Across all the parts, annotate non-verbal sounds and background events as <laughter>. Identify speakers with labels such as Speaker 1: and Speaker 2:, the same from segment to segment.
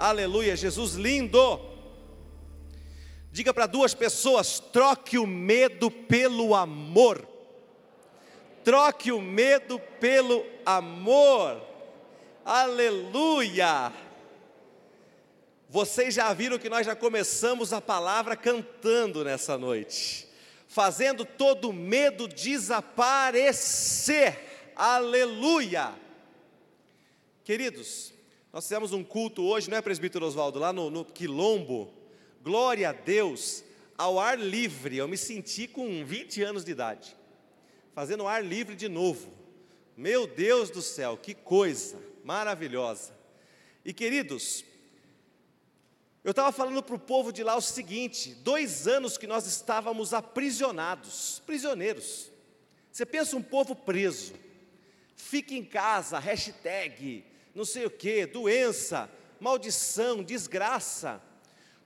Speaker 1: Aleluia, Jesus lindo. Diga para duas pessoas: troque o medo pelo amor. Troque o medo pelo amor. Aleluia. Vocês já viram que nós já começamos a palavra cantando nessa noite, fazendo todo medo desaparecer. Aleluia. Queridos, nós fizemos um culto hoje, não é, presbítero Oswaldo, lá no, no Quilombo. Glória a Deus, ao ar livre. Eu me senti com 20 anos de idade, fazendo ar livre de novo. Meu Deus do céu, que coisa maravilhosa. E queridos, eu estava falando para o povo de lá o seguinte: dois anos que nós estávamos aprisionados, prisioneiros. Você pensa um povo preso, fica em casa, hashtag, não sei o que, doença, maldição, desgraça.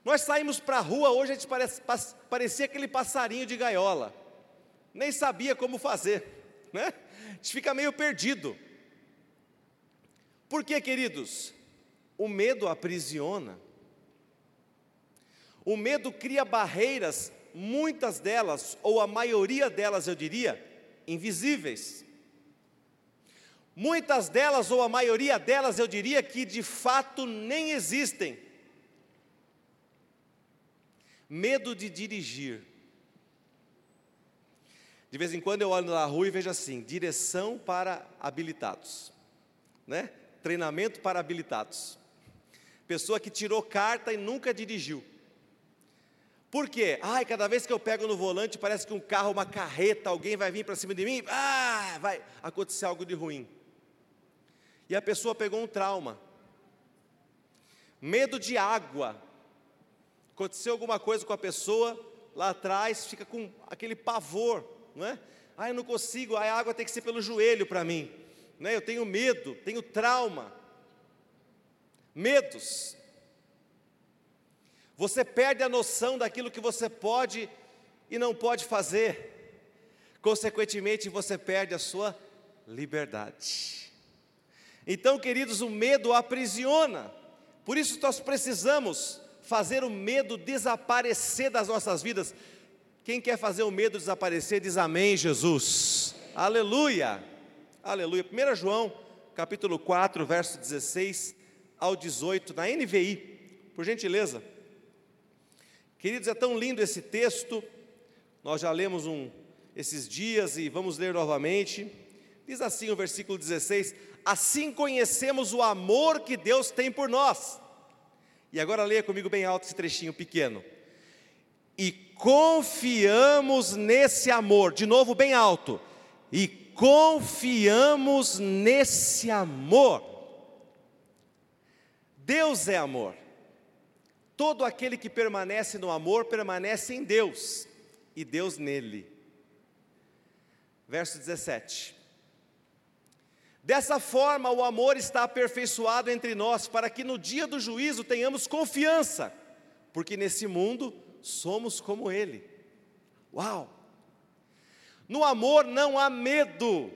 Speaker 1: Nós saímos para a rua, hoje a gente parece, parecia aquele passarinho de gaiola, nem sabia como fazer, né? A gente fica meio perdido. Por que, queridos? O medo aprisiona. O medo cria barreiras, muitas delas, ou a maioria delas, eu diria, invisíveis. Muitas delas, ou a maioria delas, eu diria que de fato nem existem. Medo de dirigir. De vez em quando eu olho na rua e vejo assim: direção para habilitados, né? Treinamento para habilitados. Pessoa que tirou carta e nunca dirigiu. Por quê? Ai, cada vez que eu pego no volante, parece que um carro, uma carreta, alguém vai vir para cima de mim, ah, vai acontecer algo de ruim e a pessoa pegou um trauma. Medo de água. Aconteceu alguma coisa com a pessoa lá atrás, fica com aquele pavor, não é? Ah, eu não consigo, a água tem que ser pelo joelho para mim. Né? Eu tenho medo, tenho trauma. Medos. Você perde a noção daquilo que você pode e não pode fazer. Consequentemente, você perde a sua liberdade. Então, queridos, o medo aprisiona. Por isso nós precisamos fazer o medo desaparecer das nossas vidas. Quem quer fazer o medo desaparecer, diz amém, Jesus. Aleluia. Aleluia. 1 João, capítulo 4, verso 16 ao 18, na NVI, por gentileza. Queridos, é tão lindo esse texto. Nós já lemos um esses dias e vamos ler novamente. Diz assim o versículo 16: assim conhecemos o amor que Deus tem por nós. E agora leia comigo bem alto esse trechinho pequeno. E confiamos nesse amor, de novo bem alto. E confiamos nesse amor. Deus é amor. Todo aquele que permanece no amor permanece em Deus e Deus nele. Verso 17. Dessa forma, o amor está aperfeiçoado entre nós, para que no dia do juízo tenhamos confiança, porque nesse mundo somos como Ele. Uau! No amor não há medo,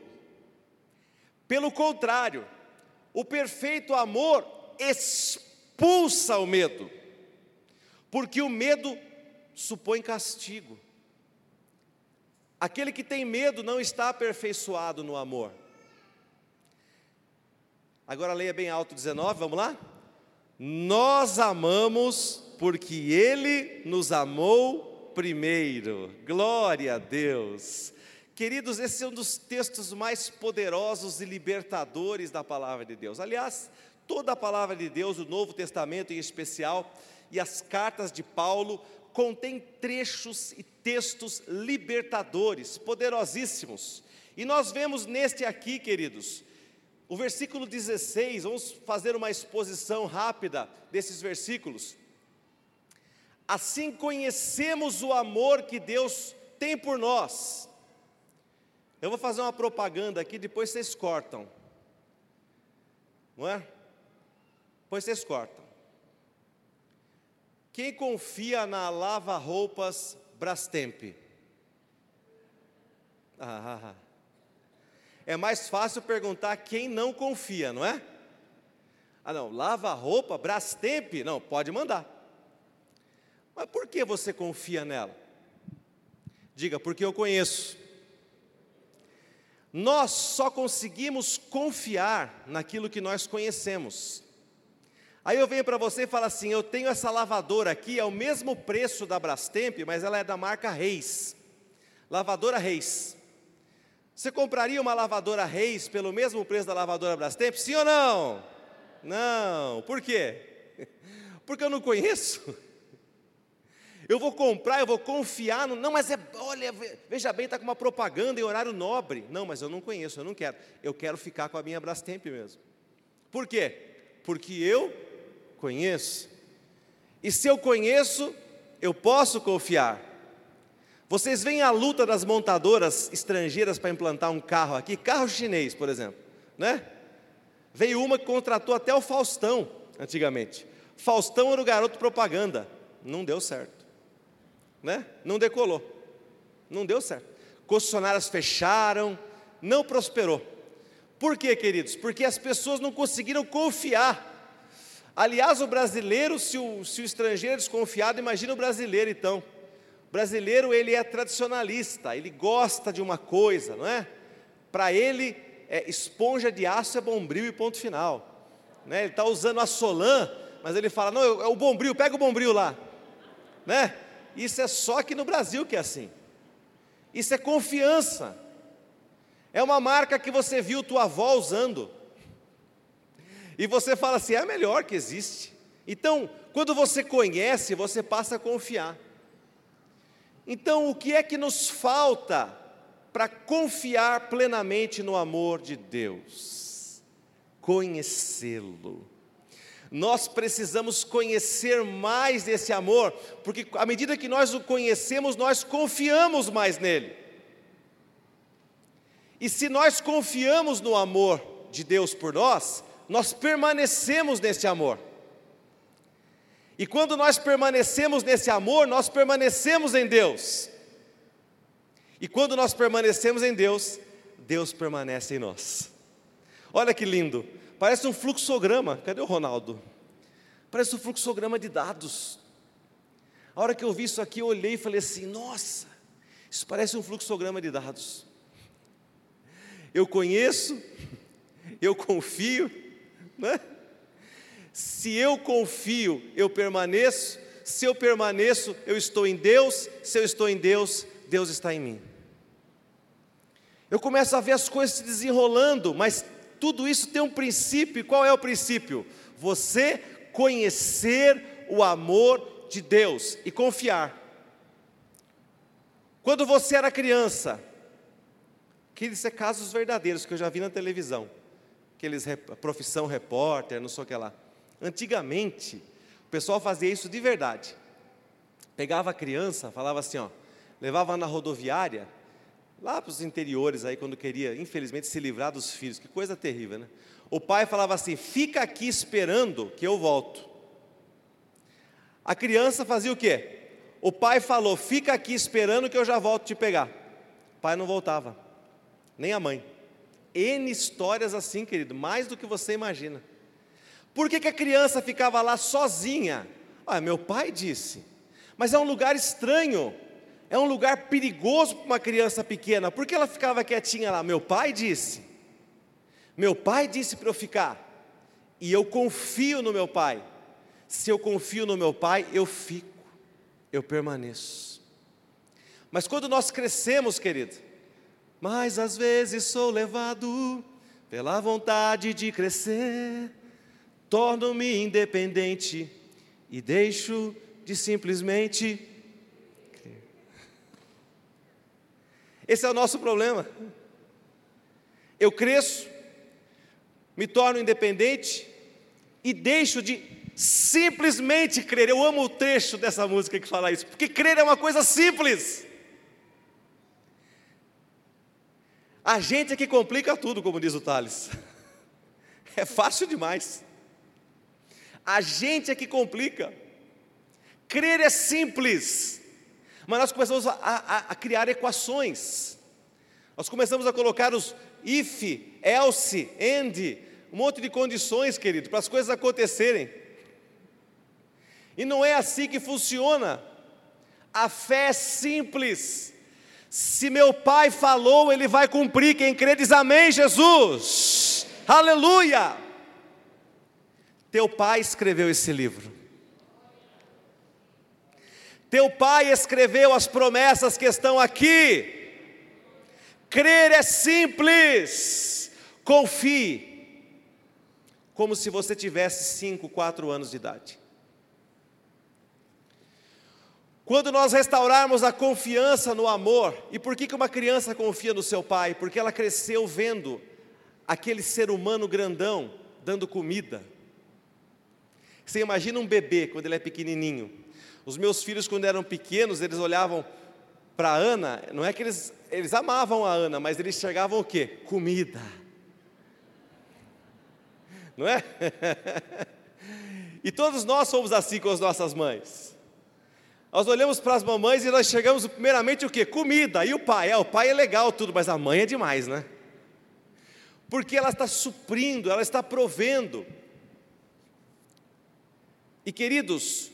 Speaker 1: pelo contrário, o perfeito amor expulsa o medo, porque o medo supõe castigo. Aquele que tem medo não está aperfeiçoado no amor. Agora leia bem alto 19, vamos lá? Nós amamos porque Ele nos amou primeiro. Glória a Deus. Queridos, esse é um dos textos mais poderosos e libertadores da palavra de Deus. Aliás, toda a palavra de Deus, o Novo Testamento em especial, e as cartas de Paulo, contém trechos e textos libertadores, poderosíssimos. E nós vemos neste aqui, queridos, o versículo 16, vamos fazer uma exposição rápida desses versículos. Assim conhecemos o amor que Deus tem por nós. Eu vou fazer uma propaganda aqui, depois vocês cortam. Não é? Depois vocês cortam. Quem confia na lava-roupas Brastemp? Ah, ah, ah é mais fácil perguntar quem não confia, não é? Ah, não, lava roupa, Brastemp, não, pode mandar. Mas por que você confia nela? Diga, porque eu conheço. Nós só conseguimos confiar naquilo que nós conhecemos. Aí eu venho para você e falo assim: eu tenho essa lavadora aqui, é o mesmo preço da Brastemp, mas ela é da marca Reis. Lavadora Reis. Você compraria uma lavadora Reis pelo mesmo preço da lavadora Brastemp? Sim ou não? Não. Por quê? <laughs> Porque eu não conheço. <laughs> Eu vou comprar, eu vou confiar no. Não, mas é. Olha, veja bem, está com uma propaganda em horário nobre. Não, mas eu não conheço, eu não quero. Eu quero ficar com a minha Brastemp mesmo. Por quê? Porque eu conheço. E se eu conheço, eu posso confiar. Vocês veem a luta das montadoras estrangeiras para implantar um carro aqui, carro chinês, por exemplo, né? Veio uma que contratou até o Faustão, antigamente. Faustão era o garoto propaganda, não deu certo, né? Não decolou, não deu certo. Concessionárias fecharam, não prosperou. Por quê, queridos? Porque as pessoas não conseguiram confiar Aliás, o brasileiro, se o, se o estrangeiro é desconfiado, imagina o brasileiro então. Brasileiro, ele é tradicionalista, ele gosta de uma coisa, não é? Para ele, é, esponja de aço é bombril e ponto final. Né? Ele está usando a Solan, mas ele fala, não, é o bombril, pega o bombril lá. Né? Isso é só aqui no Brasil que é assim. Isso é confiança. É uma marca que você viu tua avó usando. E você fala assim: é a melhor que existe. Então, quando você conhece, você passa a confiar. Então, o que é que nos falta para confiar plenamente no amor de Deus? Conhecê-lo. Nós precisamos conhecer mais desse amor, porque à medida que nós o conhecemos, nós confiamos mais nele. E se nós confiamos no amor de Deus por nós, nós permanecemos nesse amor. E quando nós permanecemos nesse amor, nós permanecemos em Deus. E quando nós permanecemos em Deus, Deus permanece em nós. Olha que lindo, parece um fluxograma. Cadê o Ronaldo? Parece um fluxograma de dados. A hora que eu vi isso aqui, eu olhei e falei assim: nossa, isso parece um fluxograma de dados. Eu conheço, eu confio, né? Se eu confio, eu permaneço. Se eu permaneço, eu estou em Deus. Se eu estou em Deus, Deus está em mim. Eu começo a ver as coisas se desenrolando, mas tudo isso tem um princípio. Qual é o princípio? Você conhecer o amor de Deus e confiar. Quando você era criança, que isso é casos verdadeiros que eu já vi na televisão aqueles profissão repórter, não sei o que lá. Antigamente, o pessoal fazia isso de verdade. Pegava a criança, falava assim, ó, levava na rodoviária, lá para os interiores aí, quando queria, infelizmente, se livrar dos filhos, que coisa terrível, né? O pai falava assim: fica aqui esperando que eu volto. A criança fazia o quê? O pai falou: fica aqui esperando que eu já volto te pegar. O pai não voltava, nem a mãe. N histórias assim, querido, mais do que você imagina. Por que, que a criança ficava lá sozinha? Ah, meu pai disse. Mas é um lugar estranho, é um lugar perigoso para uma criança pequena. Por que ela ficava quietinha lá? Meu pai disse. Meu pai disse para eu ficar. E eu confio no meu pai. Se eu confio no meu pai, eu fico, eu permaneço. Mas quando nós crescemos, querido, mas às vezes sou levado pela vontade de crescer, torno-me independente e deixo de simplesmente crer. Esse é o nosso problema. Eu cresço, me torno independente e deixo de simplesmente crer. Eu amo o trecho dessa música que fala isso, porque crer é uma coisa simples. A gente é que complica tudo, como diz o Thales. <laughs> É fácil demais. A gente é que complica. Crer é simples, mas nós começamos a, a, a criar equações. Nós começamos a colocar os if, else, and, um monte de condições, querido, para as coisas acontecerem. E não é assim que funciona. A fé é simples. Se meu pai falou, ele vai cumprir. Quem crê diz amém, Jesus. Aleluia. Teu pai escreveu esse livro. Teu pai escreveu as promessas que estão aqui. Crer é simples. Confie. Como se você tivesse 5, 4 anos de idade. Quando nós restaurarmos a confiança no amor, e por que, que uma criança confia no seu pai? Porque ela cresceu vendo aquele ser humano grandão dando comida. Você imagina um bebê quando ele é pequenininho. Os meus filhos, quando eram pequenos, eles olhavam para a Ana, não é que eles, eles amavam a Ana, mas eles enxergavam o quê? Comida. Não é? <laughs> e todos nós somos assim com as nossas mães. Nós olhamos para as mamães e nós chegamos primeiramente o que? Comida. E o pai? É, o pai é legal tudo, mas a mãe é demais, né? Porque ela está suprindo, ela está provendo. E queridos,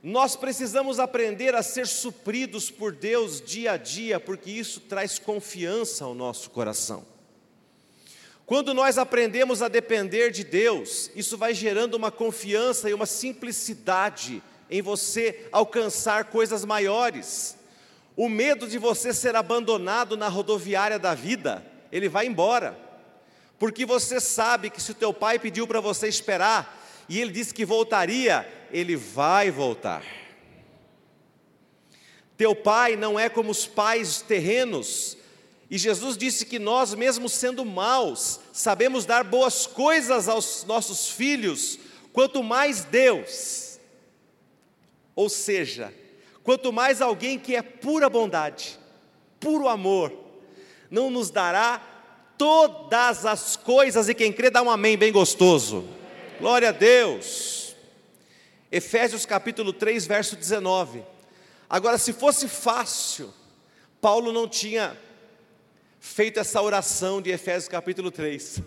Speaker 1: nós precisamos aprender a ser supridos por Deus dia a dia, porque isso traz confiança ao nosso coração. Quando nós aprendemos a depender de Deus, isso vai gerando uma confiança e uma simplicidade em você alcançar coisas maiores. O medo de você ser abandonado na rodoviária da vida, ele vai embora. Porque você sabe que se o teu pai pediu para você esperar e ele disse que voltaria, ele vai voltar. Teu pai não é como os pais terrenos. E Jesus disse que nós, mesmo sendo maus, sabemos dar boas coisas aos nossos filhos, quanto mais Deus ou seja, quanto mais alguém que é pura bondade, puro amor, não nos dará todas as coisas, e quem crê dá um amém bem gostoso. Glória a Deus. Efésios capítulo 3, verso 19. Agora, se fosse fácil, Paulo não tinha feito essa oração de Efésios capítulo 3.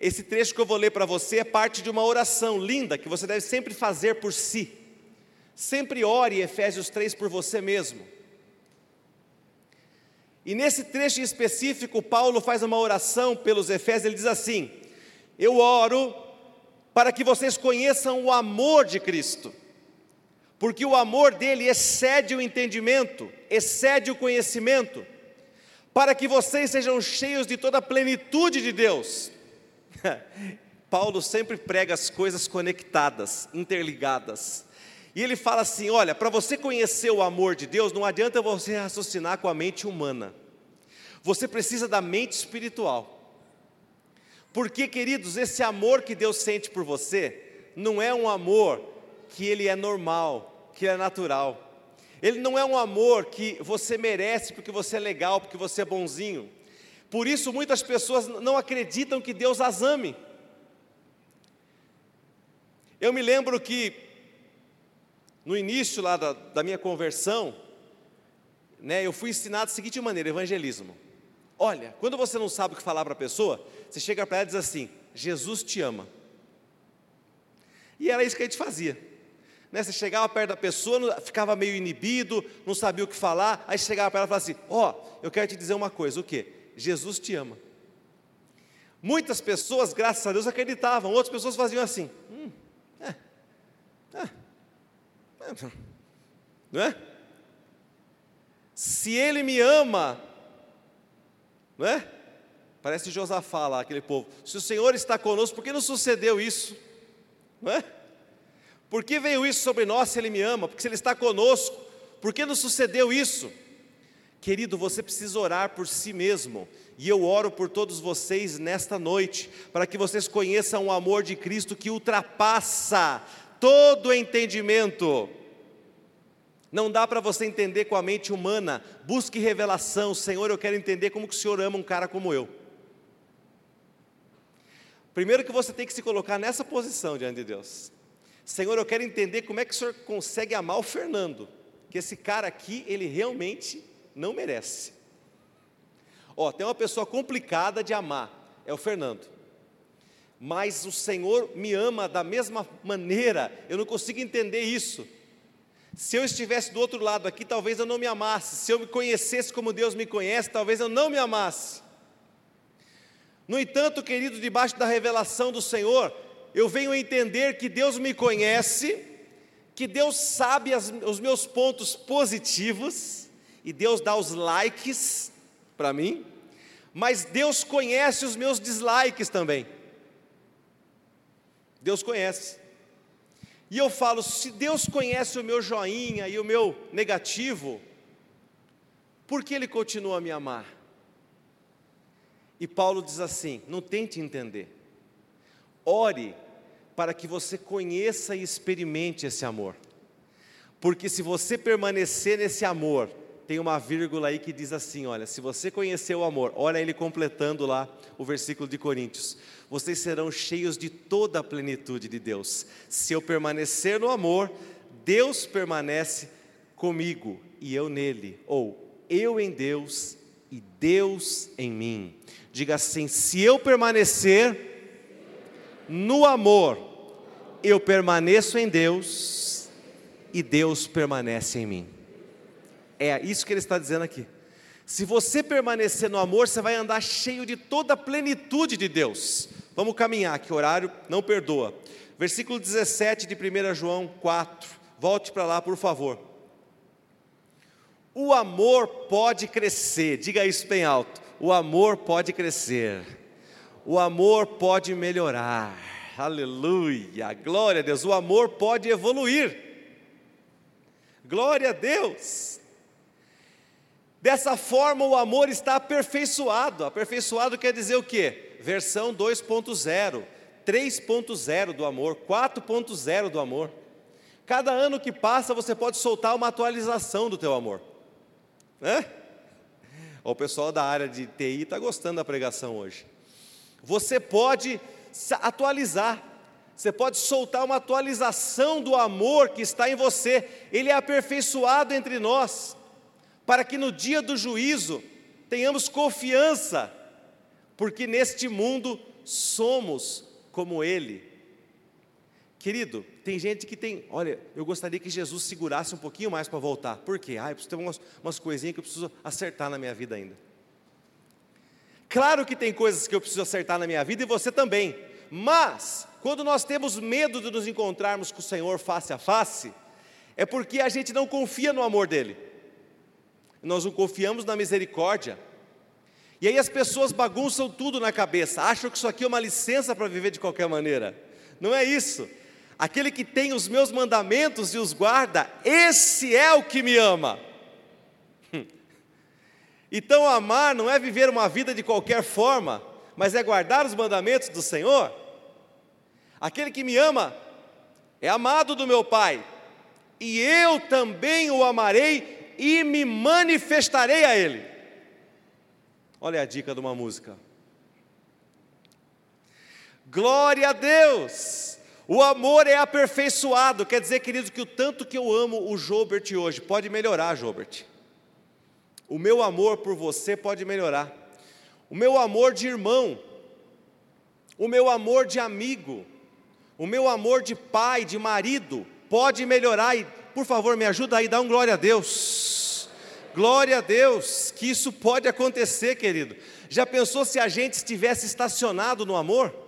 Speaker 1: Esse trecho que eu vou ler para você é parte de uma oração linda que você deve sempre fazer por si. Sempre ore Efésios 3 por você mesmo. E nesse trecho específico, Paulo faz uma oração pelos Efésios, ele diz assim: Eu oro para que vocês conheçam o amor de Cristo, porque o amor dele excede o entendimento, excede o conhecimento, para que vocês sejam cheios de toda a plenitude de Deus. <laughs> Paulo sempre prega as coisas conectadas, interligadas. E ele fala assim: olha, para você conhecer o amor de Deus, não adianta você raciocinar com a mente humana, você precisa da mente espiritual. Porque, queridos, esse amor que Deus sente por você, não é um amor que ele é normal, que é natural. Ele não é um amor que você merece porque você é legal, porque você é bonzinho. Por isso muitas pessoas não acreditam que Deus as ame. Eu me lembro que no início lá da, da minha conversão, né, eu fui ensinado da seguinte maneira: evangelismo. Olha, quando você não sabe o que falar para a pessoa, você chega para ela e diz assim: Jesus te ama. E era isso que a gente fazia. Né, você chegava perto da pessoa, ficava meio inibido, não sabia o que falar, aí chegava para ela e falava assim: Ó, oh, eu quero te dizer uma coisa, o que? Jesus te ama. Muitas pessoas, graças a Deus, acreditavam, outras pessoas faziam assim: hum, é, é, não é? Se ele me ama, não é? Parece Josafá lá, aquele povo. Se o Senhor está conosco, por que não sucedeu isso? Não é? Por que veio isso sobre nós se Ele me ama? Porque se Ele está conosco, por que não sucedeu isso? Querido, você precisa orar por si mesmo, e eu oro por todos vocês nesta noite, para que vocês conheçam o amor de Cristo que ultrapassa todo entendimento. Não dá para você entender com a mente humana. Busque revelação. Senhor, eu quero entender como que o Senhor ama um cara como eu. Primeiro que você tem que se colocar nessa posição diante de Deus. Senhor, eu quero entender como é que o Senhor consegue amar o Fernando. Que esse cara aqui, ele realmente não merece. Ó, tem uma pessoa complicada de amar, é o Fernando. mas o Senhor me ama da mesma maneira, eu não consigo entender isso. Se eu estivesse do outro lado aqui, talvez eu não me amasse. Se eu me conhecesse como Deus me conhece, talvez eu não me amasse. No entanto, querido, debaixo da revelação do Senhor, eu venho entender que Deus me conhece, que Deus sabe as, os meus pontos positivos, e Deus dá os likes para mim, mas Deus conhece os meus dislikes também. Deus conhece. E eu falo: se Deus conhece o meu joinha e o meu negativo, por que Ele continua a me amar? E Paulo diz assim: não tente entender, ore para que você conheça e experimente esse amor, porque se você permanecer nesse amor, tem uma vírgula aí que diz assim: olha, se você conhecer o amor, olha ele completando lá o versículo de Coríntios, vocês serão cheios de toda a plenitude de Deus. Se eu permanecer no amor, Deus permanece comigo e eu nele, ou eu em Deus e Deus em mim. Diga assim: se eu permanecer no amor, eu permaneço em Deus e Deus permanece em mim. É isso que ele está dizendo aqui. Se você permanecer no amor, você vai andar cheio de toda a plenitude de Deus. Vamos caminhar, que horário não perdoa. Versículo 17 de 1 João 4. Volte para lá, por favor. O amor pode crescer, diga isso bem alto. O amor pode crescer. O amor pode melhorar. Aleluia, glória a Deus. O amor pode evoluir. Glória a Deus. Dessa forma, o amor está aperfeiçoado. Aperfeiçoado quer dizer o quê? Versão 2.0, 3.0 do amor, 4.0 do amor. Cada ano que passa, você pode soltar uma atualização do teu amor. O pessoal da área de TI está gostando da pregação hoje. Você pode atualizar, você pode soltar uma atualização do amor que está em você, ele é aperfeiçoado entre nós para que no dia do juízo tenhamos confiança, porque neste mundo somos como Ele. Querido, tem gente que tem, olha, eu gostaria que Jesus segurasse um pouquinho mais para voltar. Por quê? Ah, eu preciso ter umas, umas coisinhas que eu preciso acertar na minha vida ainda. Claro que tem coisas que eu preciso acertar na minha vida e você também. Mas, quando nós temos medo de nos encontrarmos com o Senhor face a face, é porque a gente não confia no amor dEle nós não confiamos na misericórdia. E aí as pessoas bagunçam tudo na cabeça, acham que isso aqui é uma licença para viver de qualquer maneira. Não é isso. Aquele que tem os meus mandamentos e os guarda, esse é o que me ama. Então, amar não é viver uma vida de qualquer forma, mas é guardar os mandamentos do Senhor. Aquele que me ama é amado do meu Pai, e eu também o amarei e me manifestarei a Ele. Olha a dica de uma música. Glória a Deus! O amor é aperfeiçoado, quer dizer, querido, que o tanto que eu amo o Jobert hoje, pode melhorar, Jobert. O meu amor por você pode melhorar. O meu amor de irmão, o meu amor de amigo, o meu amor de pai, de marido, pode melhorar e por favor, me ajuda aí, dá um glória a Deus. Glória a Deus, que isso pode acontecer, querido. Já pensou se a gente estivesse estacionado no amor?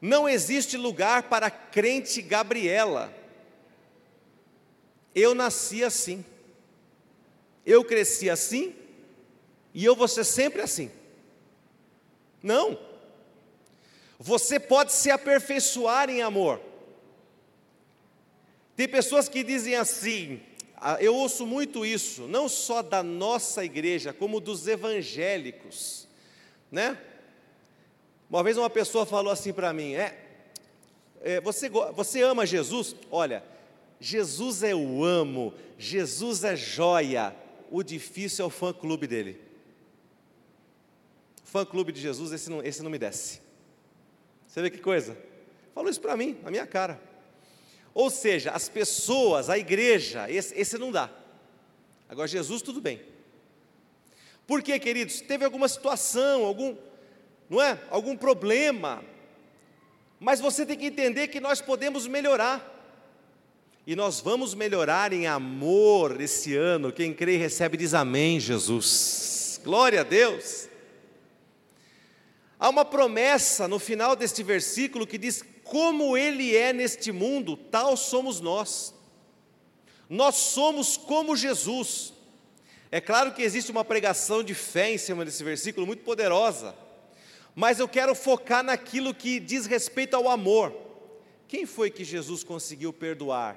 Speaker 1: Não existe lugar para crente Gabriela. Eu nasci assim, eu cresci assim, e eu vou ser sempre assim. Não. Você pode se aperfeiçoar em amor. Tem pessoas que dizem assim, ah, eu ouço muito isso, não só da nossa igreja, como dos evangélicos, né? Uma vez uma pessoa falou assim para mim: é, é, você, você ama Jesus? Olha, Jesus é o amo, Jesus é joia, o difícil é o fã-clube dele. Fã-clube de Jesus, esse não, esse não me desce. Você vê que coisa? Falou isso para mim, na minha cara. Ou seja, as pessoas, a igreja, esse, esse não dá. Agora, Jesus, tudo bem. Por quê, queridos? Teve alguma situação, algum. Não é? Algum problema. Mas você tem que entender que nós podemos melhorar. E nós vamos melhorar em amor esse ano. Quem crê e recebe diz amém, Jesus. Glória a Deus. Há uma promessa no final deste versículo que diz: Como Ele é neste mundo, tal somos nós. Nós somos como Jesus. É claro que existe uma pregação de fé em cima desse versículo muito poderosa, mas eu quero focar naquilo que diz respeito ao amor. Quem foi que Jesus conseguiu perdoar?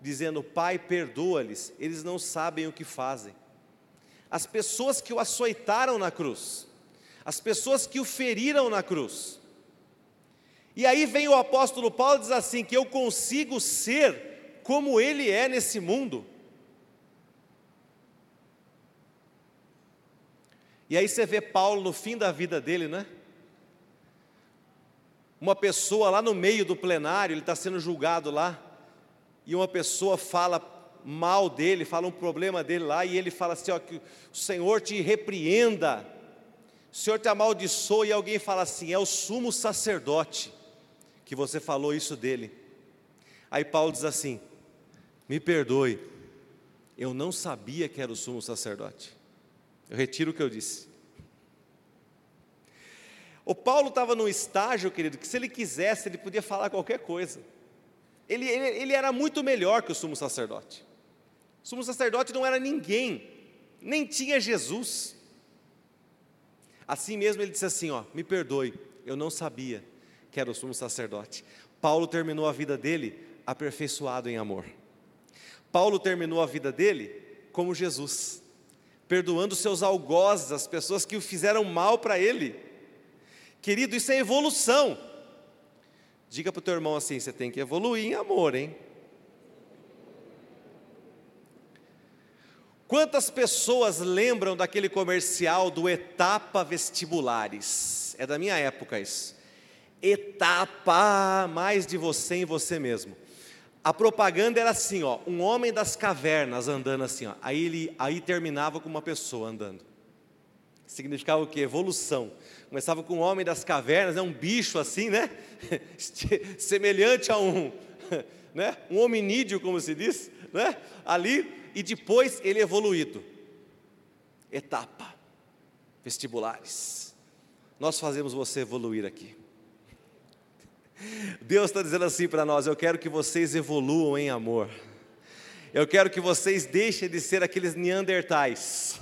Speaker 1: Dizendo, Pai, perdoa-lhes, eles não sabem o que fazem. As pessoas que o açoitaram na cruz, as pessoas que o feriram na cruz. E aí vem o apóstolo Paulo e diz assim: que eu consigo ser como ele é nesse mundo. E aí você vê Paulo no fim da vida dele, né? Uma pessoa lá no meio do plenário, ele está sendo julgado lá, e uma pessoa fala mal dele, fala um problema dele lá, e ele fala assim: ó, que o Senhor te repreenda, o Senhor te amaldiçoa, e alguém fala assim: é o sumo sacerdote que você falou isso dele. Aí Paulo diz assim: me perdoe, eu não sabia que era o sumo sacerdote. Eu retiro o que eu disse. O Paulo estava num estágio, querido, que se ele quisesse, ele podia falar qualquer coisa. Ele, ele, ele era muito melhor que o sumo sacerdote. O sumo sacerdote não era ninguém, nem tinha Jesus. Assim mesmo ele disse assim: ó, me perdoe, eu não sabia que era o sumo sacerdote. Paulo terminou a vida dele aperfeiçoado em amor. Paulo terminou a vida dele como Jesus perdoando seus algozes, as pessoas que o fizeram mal para ele. Querido, isso é evolução. Diga para o teu irmão assim: você tem que evoluir em amor, hein? Quantas pessoas lembram daquele comercial do Etapa Vestibulares? É da minha época isso. Etapa mais de você em você mesmo. A propaganda era assim, ó, um homem das cavernas andando assim, ó. Aí ele aí terminava com uma pessoa andando. Significava o quê? Evolução. Começava com um homem das cavernas, é um bicho assim, né? <laughs> Semelhante a um, <laughs> né? Um hominídeo, como se diz, né? Ali e depois ele evoluído. Etapa. Vestibulares. Nós fazemos você evoluir aqui. <laughs> Deus está dizendo assim para nós: eu quero que vocês evoluam em amor. Eu quero que vocês deixem de ser aqueles neandertais,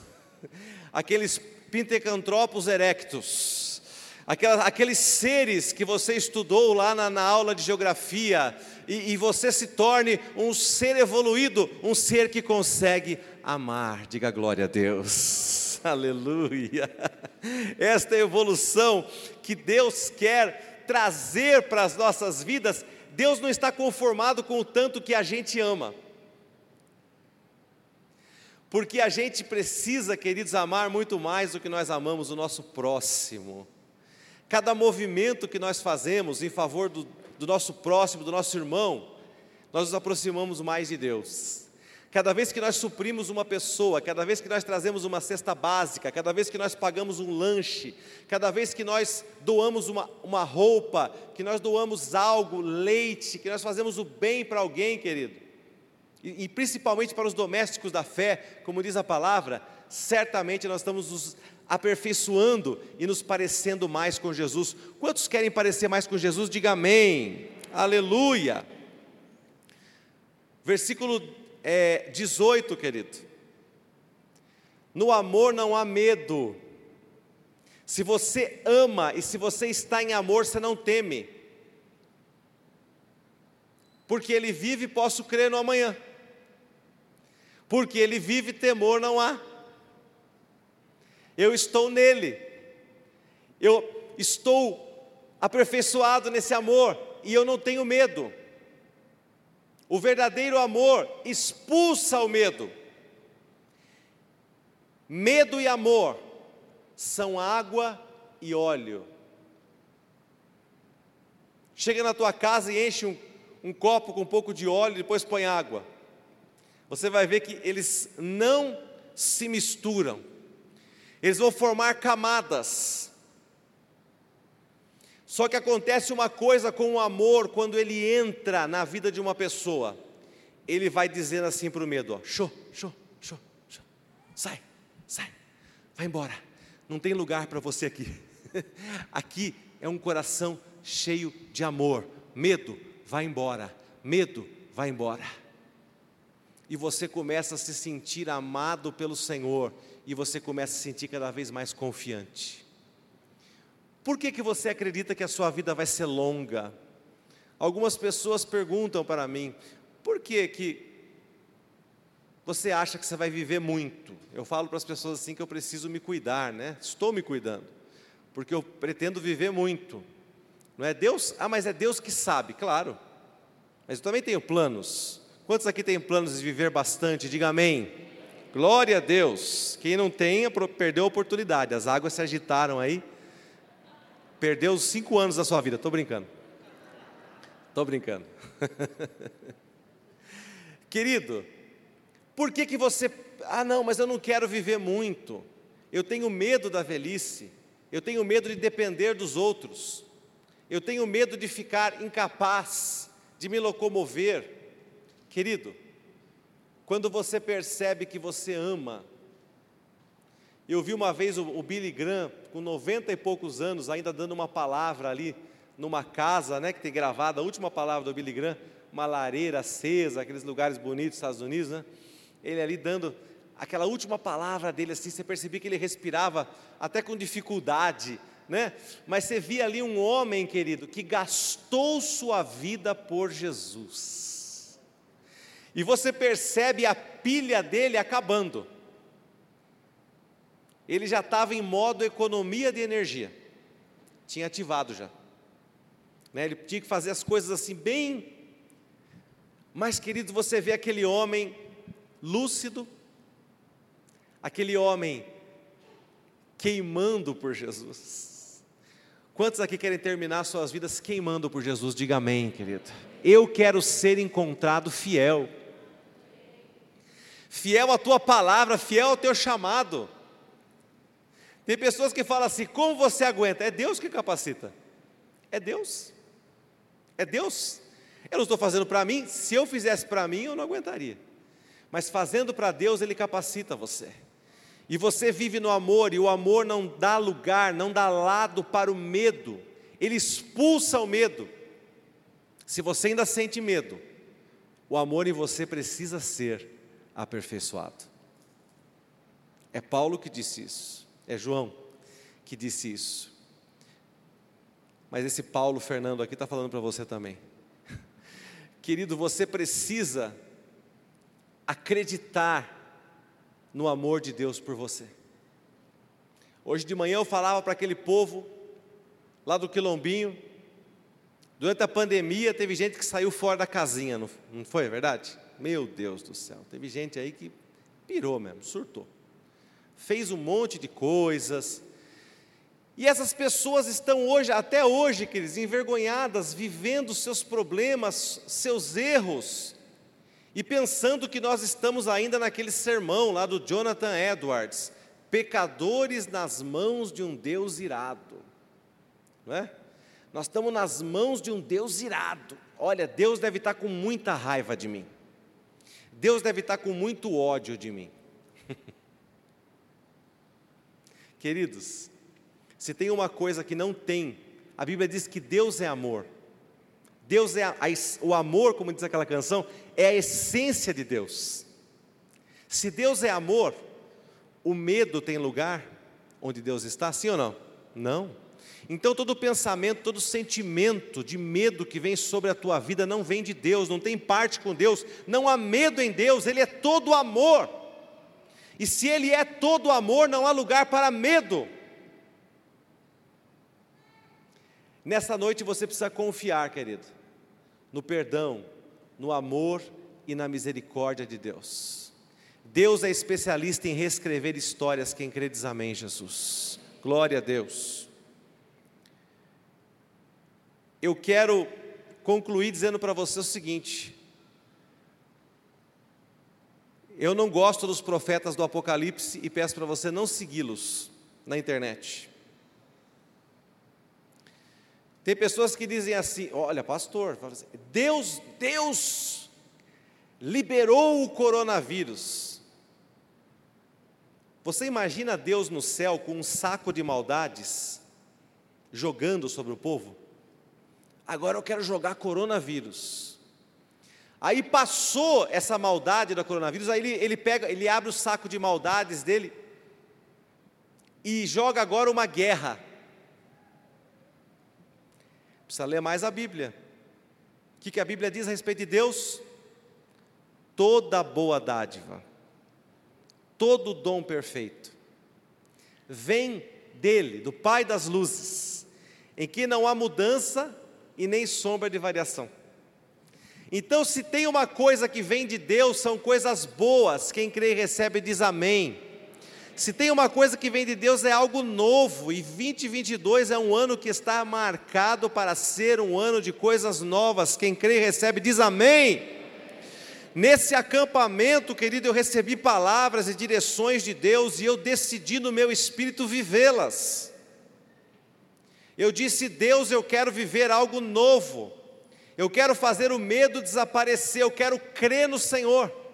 Speaker 1: aqueles Pintecantropos erectus, aquelas, aqueles seres que você estudou lá na, na aula de geografia, e, e você se torne um ser evoluído, um ser que consegue amar. Diga glória a Deus. <laughs> Aleluia. Esta evolução que Deus quer trazer para as nossas vidas, Deus não está conformado com o tanto que a gente ama. Porque a gente precisa, queridos, amar muito mais do que nós amamos o nosso próximo. Cada movimento que nós fazemos em favor do, do nosso próximo, do nosso irmão, nós nos aproximamos mais de Deus. Cada vez que nós suprimos uma pessoa, cada vez que nós trazemos uma cesta básica, cada vez que nós pagamos um lanche, cada vez que nós doamos uma, uma roupa, que nós doamos algo, leite, que nós fazemos o bem para alguém, querido, e, e principalmente para os domésticos da fé, como diz a palavra, certamente nós estamos nos aperfeiçoando e nos parecendo mais com Jesus. Quantos querem parecer mais com Jesus? Diga amém. Aleluia. Versículo é, 18, querido. No amor não há medo. Se você ama e se você está em amor, você não teme. Porque ele vive, posso crer no amanhã. Porque ele vive, temor não há. Eu estou nele. Eu estou aperfeiçoado nesse amor e eu não tenho medo. O verdadeiro amor expulsa o medo. Medo e amor são água e óleo. Chega na tua casa e enche um, um copo com um pouco de óleo e depois põe água. Você vai ver que eles não se misturam. Eles vão formar camadas. Só que acontece uma coisa com o amor quando ele entra na vida de uma pessoa. Ele vai dizendo assim para o medo: ó, show, show, show, show, sai, sai, vai embora. Não tem lugar para você aqui. <laughs> aqui é um coração cheio de amor. Medo, vai embora. Medo, vai embora. E você começa a se sentir amado pelo Senhor, e você começa a se sentir cada vez mais confiante. Por que, que você acredita que a sua vida vai ser longa? Algumas pessoas perguntam para mim, por que, que você acha que você vai viver muito? Eu falo para as pessoas assim que eu preciso me cuidar, né? Estou me cuidando, porque eu pretendo viver muito. Não é Deus? Ah, mas é Deus que sabe, claro. Mas eu também tenho planos. Quantos aqui têm planos de viver bastante? Diga amém. Glória a Deus. Quem não tem, perdeu a oportunidade. As águas se agitaram aí. Perdeu os cinco anos da sua vida. Estou brincando. Estou brincando. <laughs> Querido, por que, que você. Ah, não, mas eu não quero viver muito. Eu tenho medo da velhice. Eu tenho medo de depender dos outros. Eu tenho medo de ficar incapaz de me locomover. Querido, quando você percebe que você ama eu vi uma vez o, Billy Graham, com 90 e poucos anos, ainda dando uma palavra ali, numa casa, né, que tem gravada a última palavra do Billy Graham, uma lareira acesa, aqueles lugares bonitos dos Estados Unidos, né? Ele ali dando aquela última palavra dele, assim, você percebia que ele respirava até com dificuldade, né? Mas você via ali um homem, querido, que gastou sua vida por Jesus. E você percebe a pilha dele acabando ele já estava em modo economia de energia, tinha ativado já. Né? Ele tinha que fazer as coisas assim, bem. Mas, querido, você vê aquele homem lúcido, aquele homem queimando por Jesus. Quantos aqui querem terminar suas vidas queimando por Jesus? Diga amém, querido. Eu quero ser encontrado fiel. Fiel à tua palavra, fiel ao teu chamado. Tem pessoas que falam assim: como você aguenta? É Deus que capacita. É Deus. É Deus. Eu não estou fazendo para mim. Se eu fizesse para mim, eu não aguentaria. Mas fazendo para Deus, Ele capacita você. E você vive no amor, e o amor não dá lugar, não dá lado para o medo. Ele expulsa o medo. Se você ainda sente medo, o amor em você precisa ser aperfeiçoado. É Paulo que disse isso. É João que disse isso. Mas esse Paulo Fernando aqui está falando para você também. <laughs> Querido, você precisa acreditar no amor de Deus por você. Hoje de manhã eu falava para aquele povo lá do Quilombinho. Durante a pandemia teve gente que saiu fora da casinha, não, foi verdade? Meu Deus do céu, teve gente aí que pirou mesmo, surtou fez um monte de coisas. E essas pessoas estão hoje, até hoje, queridos, envergonhadas, vivendo seus problemas, seus erros, e pensando que nós estamos ainda naquele sermão lá do Jonathan Edwards, pecadores nas mãos de um Deus irado, não é? Nós estamos nas mãos de um Deus irado. Olha, Deus deve estar com muita raiva de mim. Deus deve estar com muito ódio de mim. <laughs> Queridos, se tem uma coisa que não tem, a Bíblia diz que Deus é amor. Deus é a, a, o amor, como diz aquela canção, é a essência de Deus. Se Deus é amor, o medo tem lugar onde Deus está, sim ou não? Não. Então todo pensamento, todo sentimento de medo que vem sobre a tua vida não vem de Deus, não tem parte com Deus, não há medo em Deus, Ele é todo amor. E se Ele é todo amor, não há lugar para medo. Nessa noite você precisa confiar, querido, no perdão, no amor e na misericórdia de Deus. Deus é especialista em reescrever histórias, quem crê diz amém, Jesus. Glória a Deus. Eu quero concluir dizendo para você o seguinte: Eu não gosto dos profetas do Apocalipse e peço para você não segui-los na internet. Tem pessoas que dizem assim: olha, pastor, assim, Deus, Deus liberou o coronavírus. Você imagina Deus no céu com um saco de maldades jogando sobre o povo? Agora eu quero jogar coronavírus. Aí passou essa maldade da coronavírus, aí ele, ele pega, ele abre o saco de maldades dele e joga agora uma guerra. Precisa ler mais a Bíblia. O que, que a Bíblia diz a respeito de Deus? Toda boa dádiva, todo dom perfeito, vem dele, do Pai das luzes, em que não há mudança e nem sombra de variação. Então, se tem uma coisa que vem de Deus, são coisas boas, quem crê e recebe diz amém. Se tem uma coisa que vem de Deus é algo novo, e 2022 é um ano que está marcado para ser um ano de coisas novas. Quem crê recebe diz amém. Nesse acampamento, querido, eu recebi palavras e direções de Deus e eu decidi no meu espírito vivê-las. Eu disse: Deus, eu quero viver algo novo, eu quero fazer o medo desaparecer, eu quero crer no Senhor.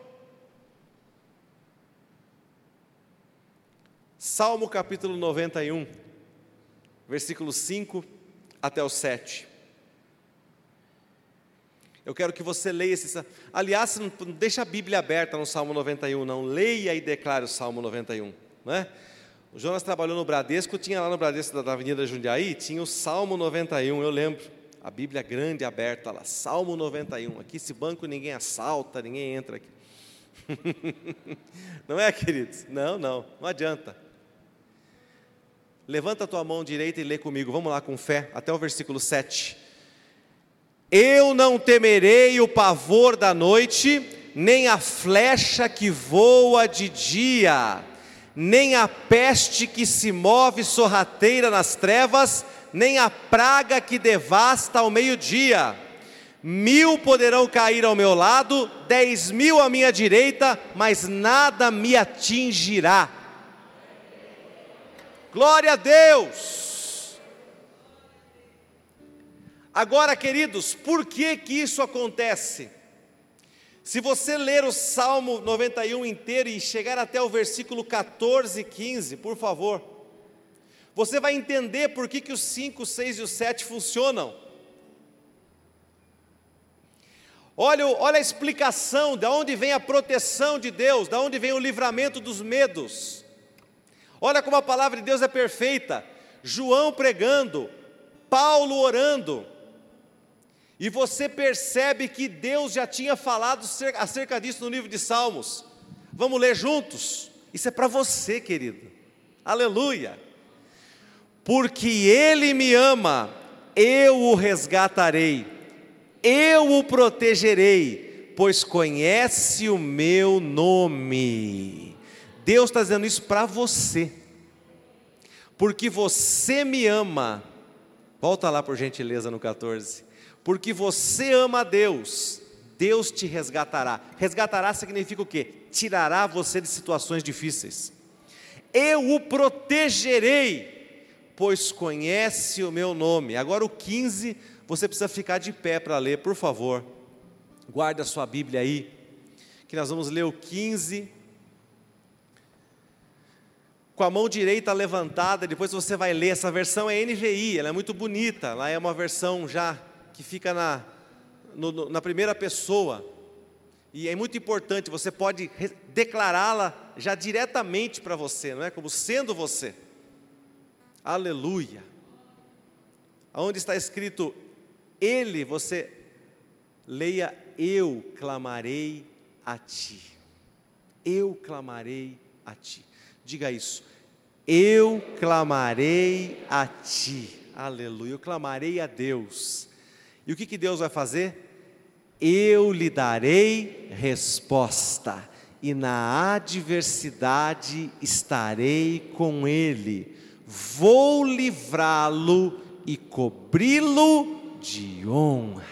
Speaker 1: Salmo capítulo 91, versículo 5 até o 7. Eu quero que você leia esse. Aliás, não deixa a Bíblia aberta no Salmo 91, não. Leia e declare o Salmo 91. Né? O Jonas trabalhou no Bradesco, tinha lá no Bradesco da Avenida Jundiaí, tinha o Salmo 91, eu lembro. A Bíblia grande aberta lá, Salmo 91. Aqui esse banco ninguém assalta, ninguém entra aqui. <laughs> não é, queridos? Não, não, não adianta. Levanta a tua mão direita e lê comigo. Vamos lá com fé, até o versículo 7. Eu não temerei o pavor da noite, nem a flecha que voa de dia, nem a peste que se move sorrateira nas trevas, nem a praga que devasta ao meio-dia. Mil poderão cair ao meu lado, dez mil à minha direita, mas nada me atingirá Glória a Deus! Agora, queridos, por que que isso acontece? Se você ler o Salmo 91 inteiro e chegar até o versículo 14 e 15, por favor, você vai entender por que, que os 5, 6 e o 7 funcionam. Olha, olha a explicação de onde vem a proteção de Deus, de onde vem o livramento dos medos. Olha como a palavra de Deus é perfeita. João pregando, Paulo orando. E você percebe que Deus já tinha falado acerca disso no livro de Salmos. Vamos ler juntos? Isso é para você, querido. Aleluia. Porque Ele me ama, eu o resgatarei, eu o protegerei, pois conhece o meu nome. Deus está dizendo isso para você, porque você me ama. Volta lá por gentileza no 14. Porque você ama a Deus, Deus te resgatará. Resgatará significa o quê? Tirará você de situações difíceis. Eu o protegerei, pois conhece o meu nome. Agora o 15, você precisa ficar de pé para ler, por favor. Guarde a sua Bíblia aí, que nós vamos ler o 15 com a mão direita levantada, depois você vai ler, essa versão é NVI, ela é muito bonita, lá é uma versão já que fica na, no, na primeira pessoa, e é muito importante, você pode declará-la já diretamente para você, não é? Como sendo você. Aleluia. Aonde está escrito Ele, você leia Eu clamarei a ti. Eu clamarei a ti. Diga isso. Eu clamarei a ti. Aleluia. Eu clamarei a Deus. E o que, que Deus vai fazer? Eu lhe darei resposta, e na adversidade estarei com ele. Vou livrá-lo e cobri-lo de honra.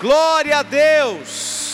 Speaker 1: Glória a Deus!